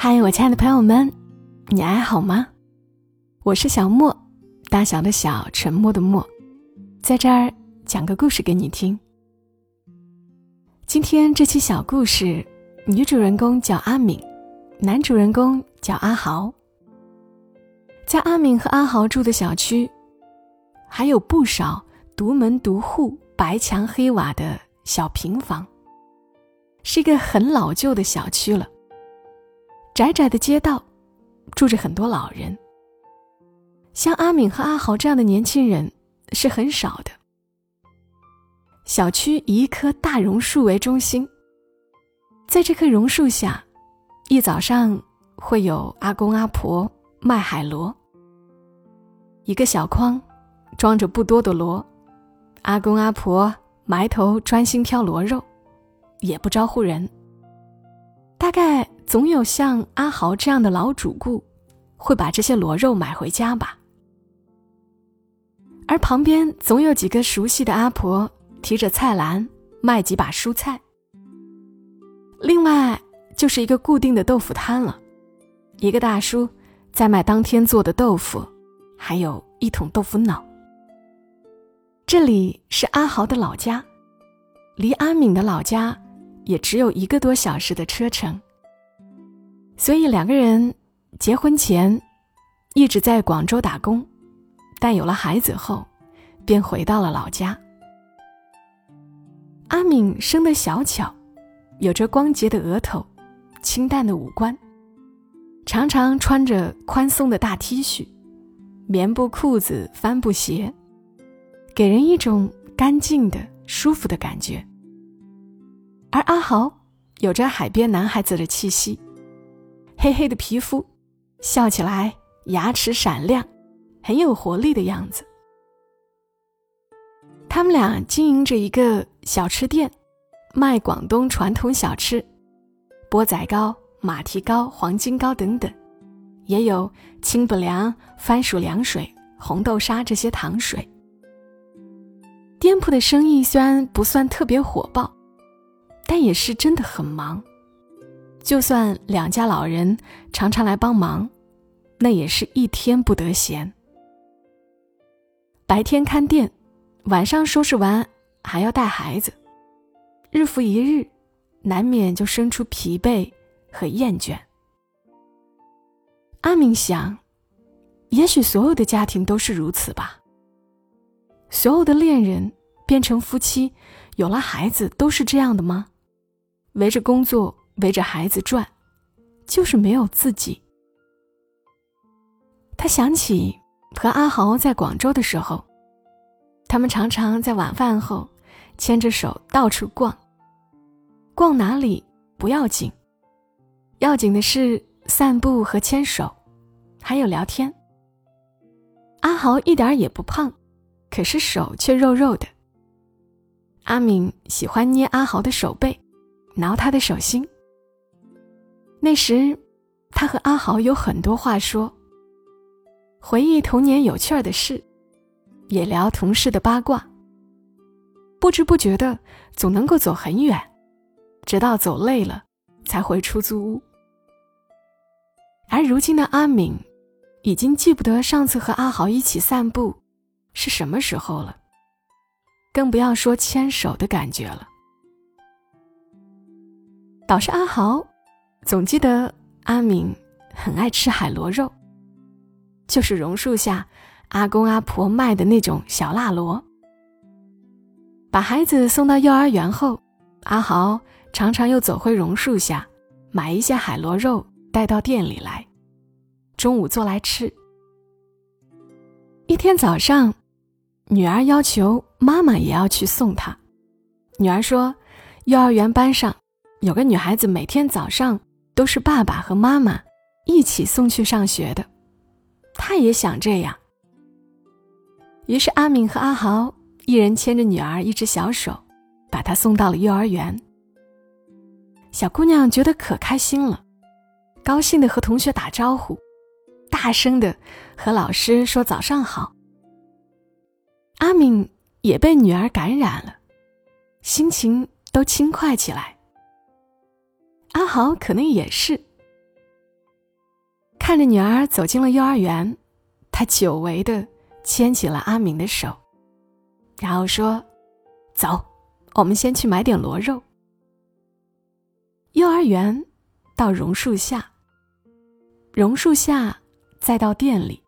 嗨，我亲爱的朋友们，你还好吗？我是小莫，大小的小，沉默的默，在这儿讲个故事给你听。今天这期小故事，女主人公叫阿敏，男主人公叫阿豪。在阿敏和阿豪住的小区，还有不少独门独户、白墙黑瓦的小平房，是一个很老旧的小区了。窄窄的街道，住着很多老人。像阿敏和阿豪这样的年轻人是很少的。小区以一棵大榕树为中心，在这棵榕树下，一早上会有阿公阿婆卖海螺。一个小筐，装着不多的螺，阿公阿婆埋头专心挑螺肉，也不招呼人。大概。总有像阿豪这样的老主顾，会把这些螺肉买回家吧。而旁边总有几个熟悉的阿婆提着菜篮卖几把蔬菜。另外就是一个固定的豆腐摊了，一个大叔在卖当天做的豆腐，还有一桶豆腐脑。这里是阿豪的老家，离阿敏的老家也只有一个多小时的车程。所以两个人结婚前一直在广州打工，但有了孩子后，便回到了老家。阿敏生得小巧，有着光洁的额头，清淡的五官，常常穿着宽松的大 T 恤，棉布裤子、帆布鞋，给人一种干净的、舒服的感觉。而阿豪有着海边男孩子的气息。黑黑的皮肤，笑起来牙齿闪亮，很有活力的样子。他们俩经营着一个小吃店，卖广东传统小吃，钵仔糕、马蹄糕、黄金糕等等，也有清补凉、番薯凉水、红豆沙这些糖水。店铺的生意虽然不算特别火爆，但也是真的很忙。就算两家老人常常来帮忙，那也是一天不得闲。白天看店，晚上收拾完还要带孩子，日复一日，难免就生出疲惫和厌倦。阿明想，也许所有的家庭都是如此吧。所有的恋人变成夫妻，有了孩子，都是这样的吗？围着工作。围着孩子转，就是没有自己。他想起和阿豪在广州的时候，他们常常在晚饭后牵着手到处逛。逛哪里不要紧，要紧的是散步和牵手，还有聊天。阿豪一点也不胖，可是手却肉肉的。阿敏喜欢捏阿豪的手背，挠他的手心。那时，他和阿豪有很多话说，回忆童年有趣儿的事，也聊同事的八卦。不知不觉的，总能够走很远，直到走累了，才回出租屋。而如今的阿敏，已经记不得上次和阿豪一起散步是什么时候了，更不要说牵手的感觉了。倒是阿豪。总记得阿敏很爱吃海螺肉，就是榕树下阿公阿婆卖的那种小辣螺。把孩子送到幼儿园后，阿豪常常又走回榕树下，买一些海螺肉带到店里来，中午做来吃。一天早上，女儿要求妈妈也要去送她。女儿说，幼儿园班上有个女孩子每天早上。都是爸爸和妈妈一起送去上学的，他也想这样。于是阿敏和阿豪一人牵着女儿一只小手，把她送到了幼儿园。小姑娘觉得可开心了，高兴的和同学打招呼，大声的和老师说早上好。阿敏也被女儿感染了，心情都轻快起来。阿豪可能也是，看着女儿走进了幼儿园，他久违的牵起了阿明的手，然后说：“走，我们先去买点螺肉。”幼儿园到榕树下，榕树下再到店里，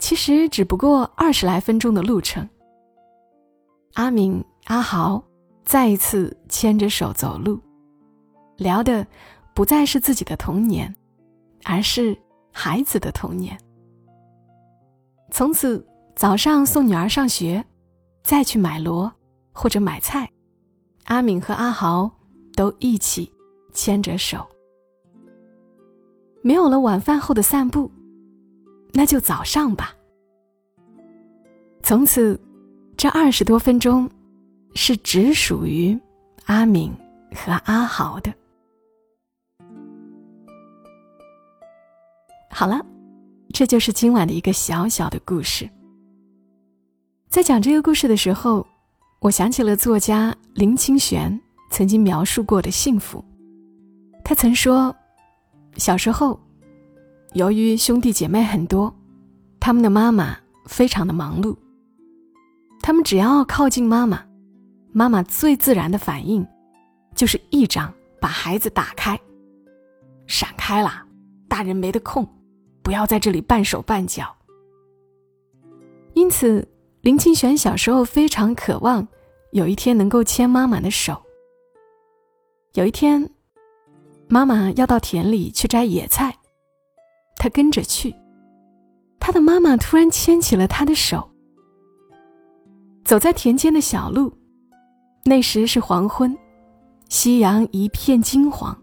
其实只不过二十来分钟的路程。阿明、阿豪再一次牵着手走路，聊的不再是自己的童年。而是孩子的童年。从此早上送女儿上学，再去买螺或者买菜，阿敏和阿豪都一起牵着手。没有了晚饭后的散步，那就早上吧。从此，这二十多分钟是只属于阿敏和阿豪的。好了，这就是今晚的一个小小的故事。在讲这个故事的时候，我想起了作家林清玄曾经描述过的幸福。他曾说，小时候，由于兄弟姐妹很多，他们的妈妈非常的忙碌。他们只要靠近妈妈，妈妈最自然的反应，就是一掌把孩子打开，闪开了，大人没得空。不要在这里半手半脚。因此，林清玄小时候非常渴望有一天能够牵妈妈的手。有一天，妈妈要到田里去摘野菜，他跟着去。他的妈妈突然牵起了他的手，走在田间的小路。那时是黄昏，夕阳一片金黄，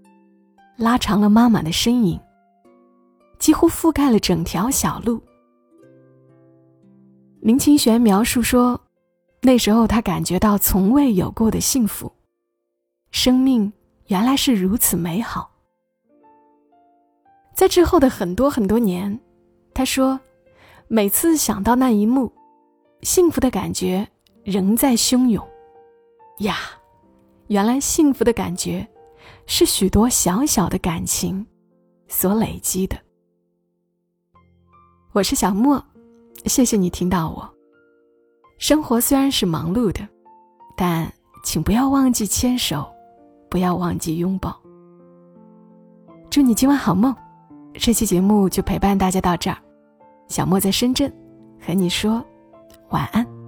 拉长了妈妈的身影。几乎覆盖了整条小路。林清玄描述说，那时候他感觉到从未有过的幸福，生命原来是如此美好。在之后的很多很多年，他说，每次想到那一幕，幸福的感觉仍在汹涌。呀，原来幸福的感觉，是许多小小的感情所累积的。我是小莫，谢谢你听到我。生活虽然是忙碌的，但请不要忘记牵手，不要忘记拥抱。祝你今晚好梦。这期节目就陪伴大家到这儿，小莫在深圳，和你说晚安。